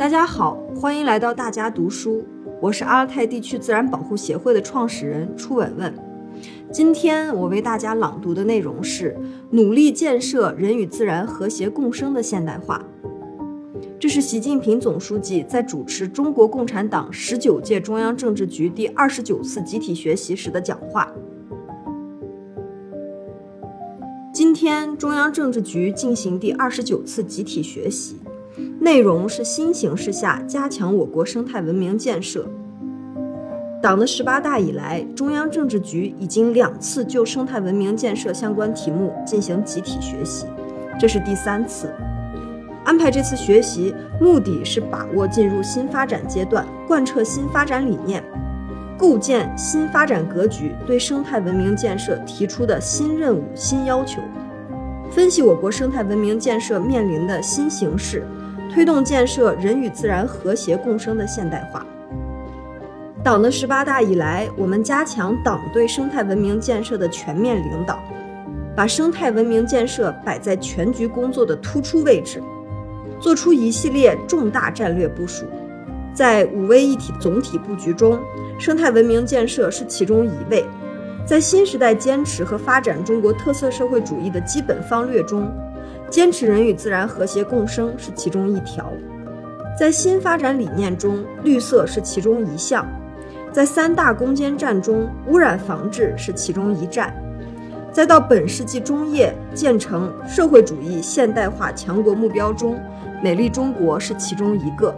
大家好，欢迎来到大家读书，我是阿尔泰地区自然保护协会的创始人初稳稳。今天我为大家朗读的内容是“努力建设人与自然和谐共生的现代化”。这是习近平总书记在主持中国共产党十九届中央政治局第二十九次集体学习时的讲话。今天，中央政治局进行第二十九次集体学习，内容是新形势下加强我国生态文明建设。党的十八大以来，中央政治局已经两次就生态文明建设相关题目进行集体学习，这是第三次。安排这次学习，目的是把握进入新发展阶段、贯彻新发展理念、构建新发展格局对生态文明建设提出的新任务、新要求，分析我国生态文明建设面临的新形势，推动建设人与自然和谐共生的现代化。党的十八大以来，我们加强党对生态文明建设的全面领导，把生态文明建设摆在全局工作的突出位置，做出一系列重大战略部署。在五位一体总体布局中，生态文明建设是其中一位；在新时代坚持和发展中国特色社会主义的基本方略中，坚持人与自然和谐共生是其中一条；在新发展理念中，绿色是其中一项。在三大攻坚战中，污染防治是其中一战；再到本世纪中叶建成社会主义现代化强国目标中，美丽中国是其中一个。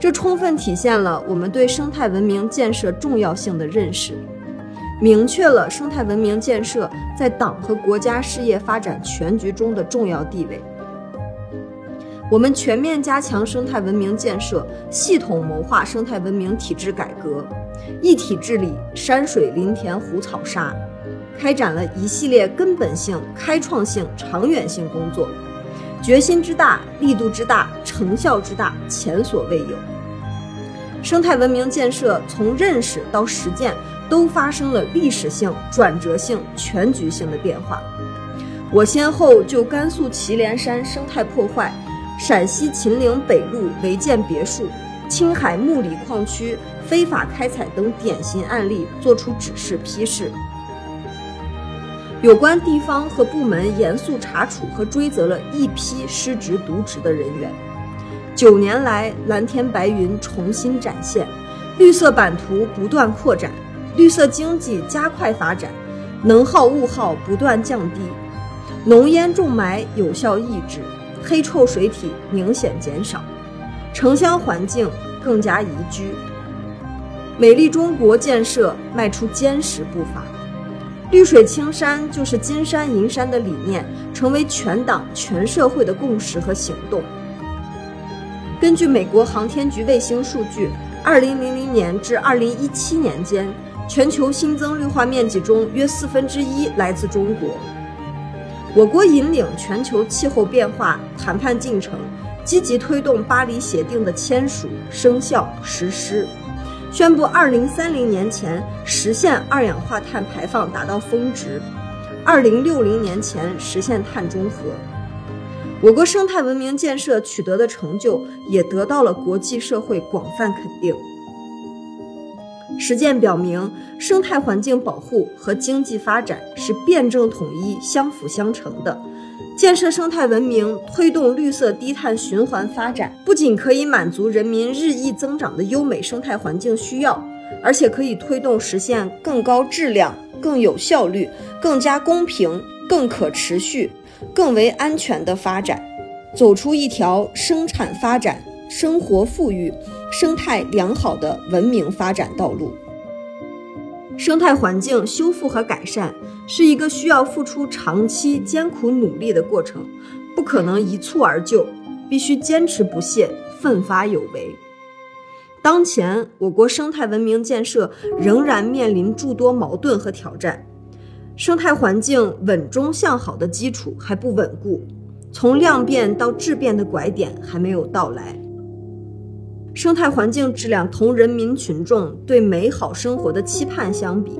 这充分体现了我们对生态文明建设重要性的认识，明确了生态文明建设在党和国家事业发展全局中的重要地位。我们全面加强生态文明建设，系统谋划生态文明体制改革，一体治理山水林田湖草沙，开展了一系列根本性、开创性、长远性工作，决心之大、力度之大、成效之大，前所未有。生态文明建设从认识到实践，都发生了历史性、转折性、全局性的变化。我先后就甘肃祁连山生态破坏。陕西秦岭北路违建别墅、青海木里矿区非法开采等典型案例作出指示批示，有关地方和部门严肃查处和追责了一批失职渎职的人员。九年来，蓝天白云重新展现，绿色版图不断扩展，绿色经济加快发展，能耗物耗不断降低，浓烟重霾有效抑制。黑臭水体明显减少，城乡环境更加宜居。美丽中国建设迈出坚实步伐，绿水青山就是金山银山的理念，成为全党全社会的共识和行动。根据美国航天局卫星数据，二零零零年至二零一七年间，全球新增绿化面积中约四分之一来自中国。我国引领全球气候变化谈判进程，积极推动巴黎协定的签署、生效、实施，宣布二零三零年前实现二氧化碳排放达到峰值，二零六零年前实现碳中和。我国生态文明建设取得的成就，也得到了国际社会广泛肯定。实践表明，生态环境保护和经济发展是辩证统一、相辅相成的。建设生态文明，推动绿色低碳循环发展，不仅可以满足人民日益增长的优美生态环境需要，而且可以推动实现更高质量、更有效率、更加公平、更可持续、更为安全的发展，走出一条生产发展。生活富裕、生态良好的文明发展道路。生态环境修复和改善是一个需要付出长期艰苦努力的过程，不可能一蹴而就，必须坚持不懈、奋发有为。当前，我国生态文明建设仍然面临诸多矛盾和挑战，生态环境稳中向好的基础还不稳固，从量变到质变的拐点还没有到来。生态环境质量同人民群众对美好生活的期盼相比，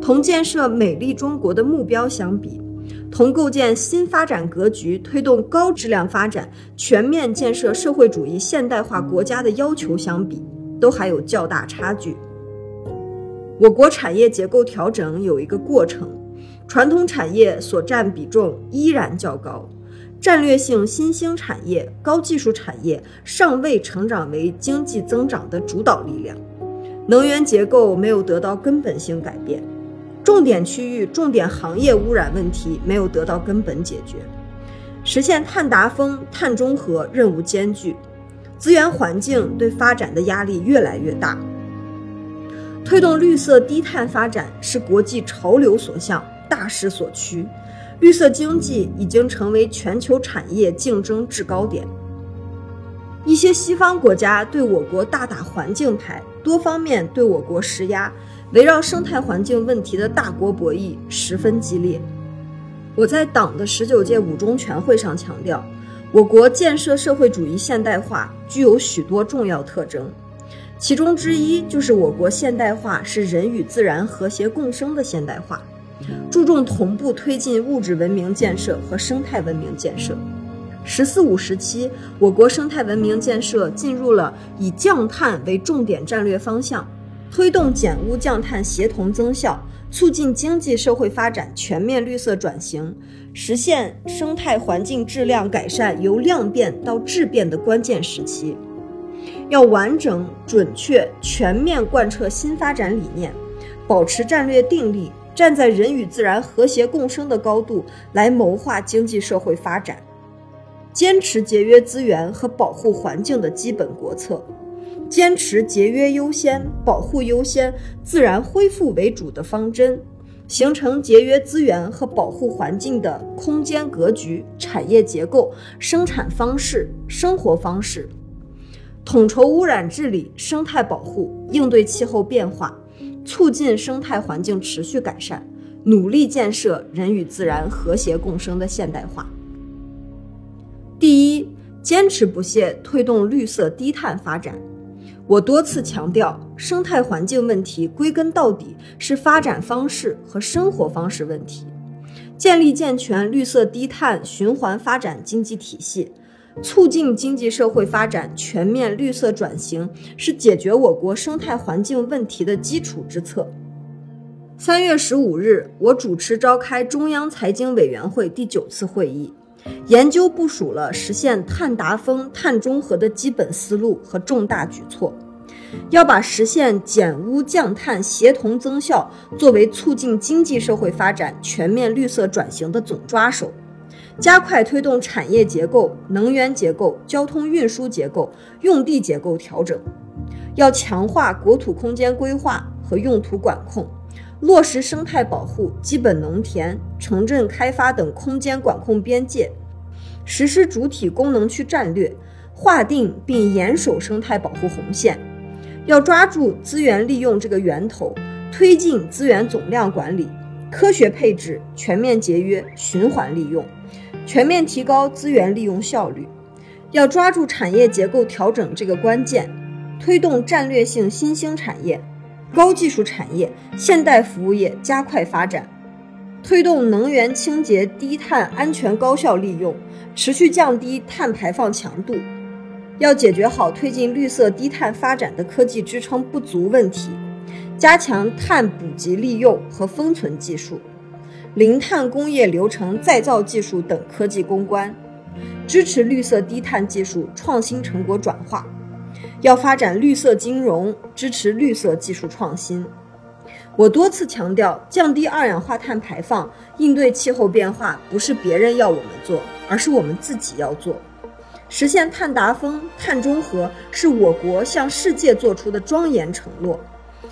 同建设美丽中国的目标相比，同构建新发展格局、推动高质量发展、全面建设社会主义现代化国家的要求相比，都还有较大差距。我国产业结构调整有一个过程，传统产业所占比重依然较高，战略性新兴产业、高技术产业尚未成长为经济增长的主导力量，能源结构没有得到根本性改变。重点区域、重点行业污染问题没有得到根本解决，实现碳达峰、碳中和任务艰巨，资源环境对发展的压力越来越大。推动绿色低碳发展是国际潮流所向、大势所趋，绿色经济已经成为全球产业竞争制高点。一些西方国家对我国大打环境牌，多方面对我国施压。围绕生态环境问题的大国博弈十分激烈。我在党的十九届五中全会上强调，我国建设社会主义现代化具有许多重要特征，其中之一就是我国现代化是人与自然和谐共生的现代化，注重同步推进物质文明建设和生态文明建设。“十四五”时期，我国生态文明建设进入了以降碳为重点战略方向。推动减污降碳协同增效，促进经济社会发展全面绿色转型，实现生态环境质量改善由量变到质变的关键时期。要完整、准确、全面贯彻新发展理念，保持战略定力，站在人与自然和谐共生的高度来谋划经济社会发展，坚持节约资源和保护环境的基本国策。坚持节约优先、保护优先、自然恢复为主的方针，形成节约资源和保护环境的空间格局、产业结构、生产方式、生活方式，统筹污染治理、生态保护，应对气候变化，促进生态环境持续改善，努力建设人与自然和谐共生的现代化。第一，坚持不懈推动绿色低碳发展。我多次强调，生态环境问题归根到底是发展方式和生活方式问题。建立健全绿色低碳循环发展经济体系，促进经济社会发展全面绿色转型，是解决我国生态环境问题的基础之策。三月十五日，我主持召开中央财经委员会第九次会议。研究部署了实现碳达峰、碳中和的基本思路和重大举措，要把实现减污降碳协同增效作为促进经济社会发展全面绿色转型的总抓手，加快推动产业结构、能源结构、交通运输结构、用地结构调整，要强化国土空间规划和用途管控。落实生态保护、基本农田、城镇开发等空间管控边界，实施主体功能区战略，划定并严守生态保护红线。要抓住资源利用这个源头，推进资源总量管理，科学配置、全面节约、循环利用，全面提高资源利用效率。要抓住产业结构调整这个关键，推动战略性新兴产业。高技术产业、现代服务业加快发展，推动能源清洁、低碳、安全、高效利用，持续降低碳排放强度。要解决好推进绿色低碳发展的科技支撑不足问题，加强碳捕集利用和封存技术、零碳工业流程再造技术等科技攻关，支持绿色低碳技术创新成果转化。要发展绿色金融，支持绿色技术创新。我多次强调，降低二氧化碳排放、应对气候变化，不是别人要我们做，而是我们自己要做。实现碳达峰、碳中和，是我国向世界做出的庄严承诺，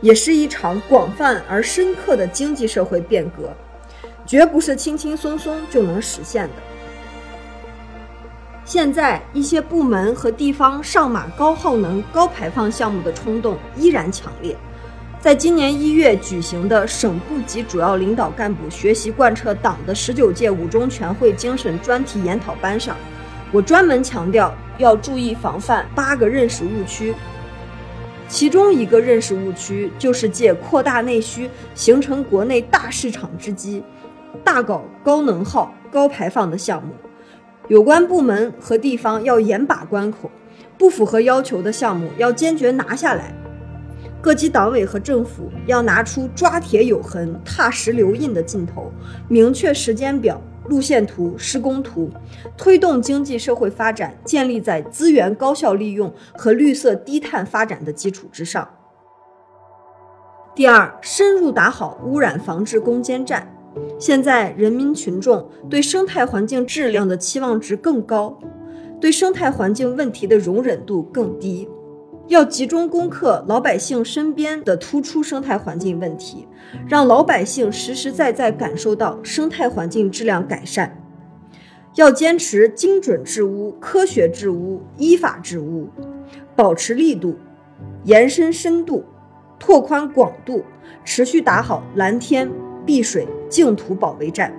也是一场广泛而深刻的经济社会变革，绝不是轻轻松松就能实现的。现在一些部门和地方上马高耗能、高排放项目的冲动依然强烈。在今年一月举行的省部级主要领导干部学习贯彻党的十九届五中全会精神专题研讨班上，我专门强调要注意防范八个认识误区。其中一个认识误区就是借扩大内需、形成国内大市场之机。大搞高能耗、高排放的项目，有关部门和地方要严把关口，不符合要求的项目要坚决拿下来。各级党委和政府要拿出抓铁有痕、踏实留印的劲头，明确时间表、路线图、施工图，推动经济社会发展建立在资源高效利用和绿色低碳发展的基础之上。第二，深入打好污染防治攻坚战。现在人民群众对生态环境质量的期望值更高，对生态环境问题的容忍度更低。要集中攻克老百姓身边的突出生态环境问题，让老百姓实实在在感受到生态环境质量改善。要坚持精准治污、科学治污、依法治污，保持力度，延伸深度。拓宽广度，持续打好蓝天、碧水、净土保卫战。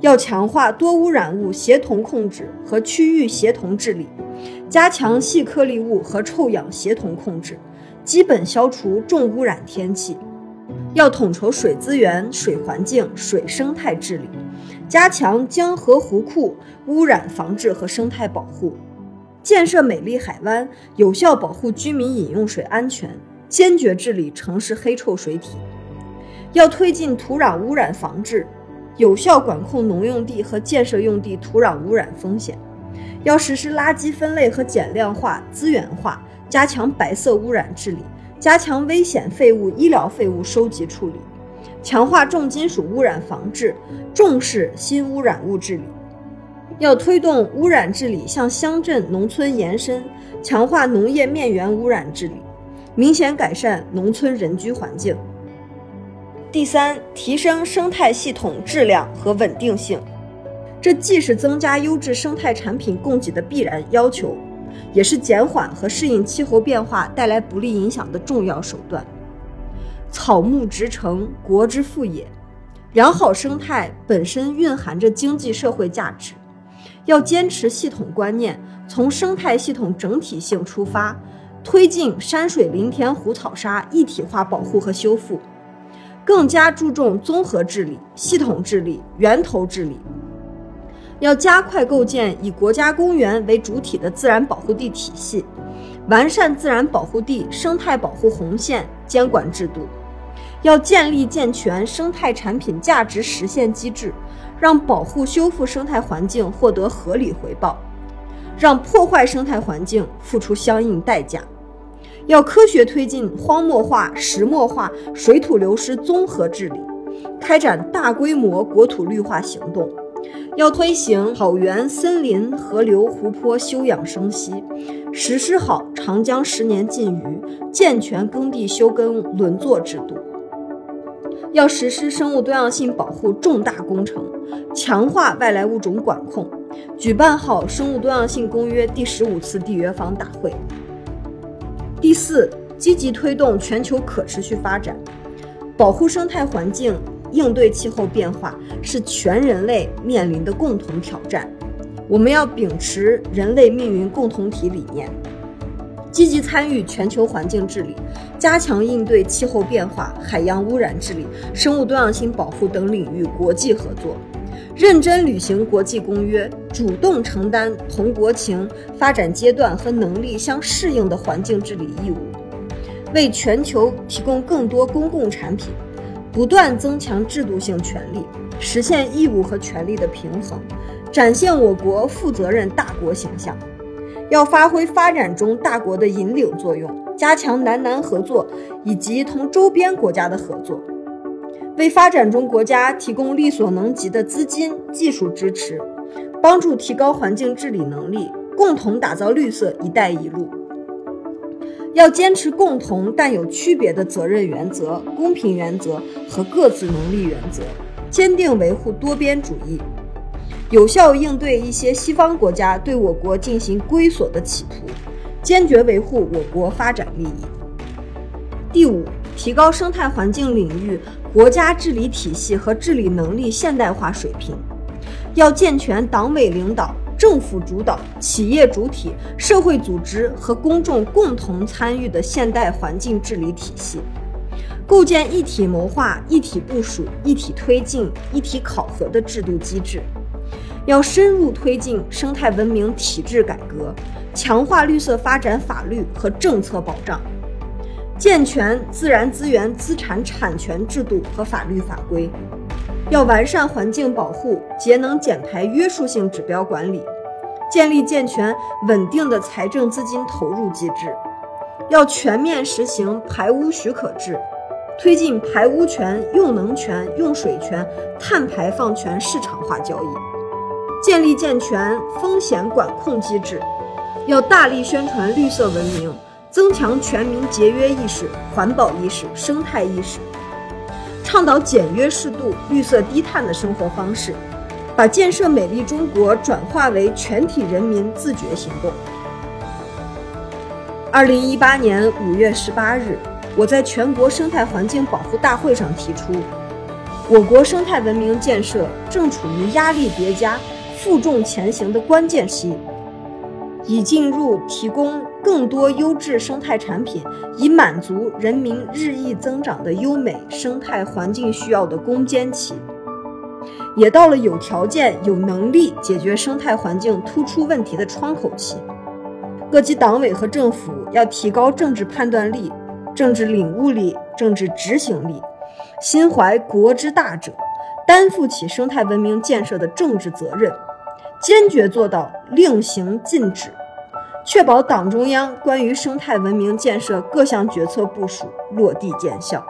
要强化多污染物协同控制和区域协同治理，加强细颗粒物和臭氧协同控制，基本消除重污染天气。要统筹水资源、水环境、水生态治理，加强江河湖库污染防治和生态保护，建设美丽海湾，有效保护居民饮用水安全。坚决治理城市黑臭水体，要推进土壤污染防治，有效管控农用地和建设用地土壤污染风险。要实施垃圾分类和减量化、资源化，加强白色污染治理，加强危险废物、医疗废物收集处理，强化重金属污染防治，重视新污染物治理。要推动污染治理向乡镇、农村延伸，强化农业面源污染治理。明显改善农村人居环境。第三，提升生态系统质量和稳定性，这既是增加优质生态产品供给的必然要求，也是减缓和适应气候变化带来不利影响的重要手段。草木植成，国之富也。良好生态本身蕴含着经济社会价值，要坚持系统观念，从生态系统整体性出发。推进山水林田湖草沙一体化保护和修复，更加注重综合治理、系统治理、源头治理。要加快构建以国家公园为主体的自然保护地体系，完善自然保护地生态保护红线监管制度。要建立健全生态产品价值实现机制，让保护修复生态环境获得合理回报，让破坏生态环境付出相应代价。要科学推进荒漠化、石漠化、水土流失综合治理，开展大规模国土绿化行动。要推行草原、森林、河流、湖泊休养生息，实施好长江十年禁渔、健全耕地休耕轮作制度。要实施生物多样性保护重大工程，强化外来物种管控，举办好《生物多样性公约》第十五次缔约方大会。第四，积极推动全球可持续发展，保护生态环境，应对气候变化是全人类面临的共同挑战。我们要秉持人类命运共同体理念，积极参与全球环境治理，加强应对气候变化、海洋污染治理、生物多样性保护等领域国际合作。认真履行国际公约，主动承担同国情、发展阶段和能力相适应的环境治理义务，为全球提供更多公共产品，不断增强制度性权利，实现义务和权利的平衡，展现我国负责任大国形象。要发挥发展中大国的引领作用，加强南南合作以及同周边国家的合作。为发展中国家提供力所能及的资金、技术支持，帮助提高环境治理能力，共同打造绿色“一带一路”。要坚持共同但有区别的责任原则、公平原则和各自能力原则，坚定维护多边主义，有效应对一些西方国家对我国进行归锁的企图，坚决维护我国发展利益。第五。提高生态环境领域国家治理体系和治理能力现代化水平，要健全党委领导、政府主导、企业主体、社会组织和公众共同参与的现代环境治理体系，构建一体谋划、一体部署、一体推进、一体考核的制度机制。要深入推进生态文明体制改革，强化绿色发展法律和政策保障，健全自然资源资产产权制度和法律法规。要完善环境保护、节能减排约束性指标管理，建立健全稳定的财政资金投入机制。要全面实行排污许可制，推进排污权、用能权、用水权、碳排放权市场化交易，建立健全风险管控机制。要大力宣传绿色文明，增强全民节约意识、环保意识、生态意识。倡导简约适度、绿色低碳的生活方式，把建设美丽中国转化为全体人民自觉行动。二零一八年五月十八日，我在全国生态环境保护大会上提出，我国生态文明建设正处于压力叠加、负重前行的关键期。已进入提供更多优质生态产品，以满足人民日益增长的优美生态环境需要的攻坚期，也到了有条件、有能力解决生态环境突出问题的窗口期。各级党委和政府要提高政治判断力、政治领悟力、政治执行力，心怀国之大者，担负起生态文明建设的政治责任。坚决做到令行禁止，确保党中央关于生态文明建设各项决策部署落地见效。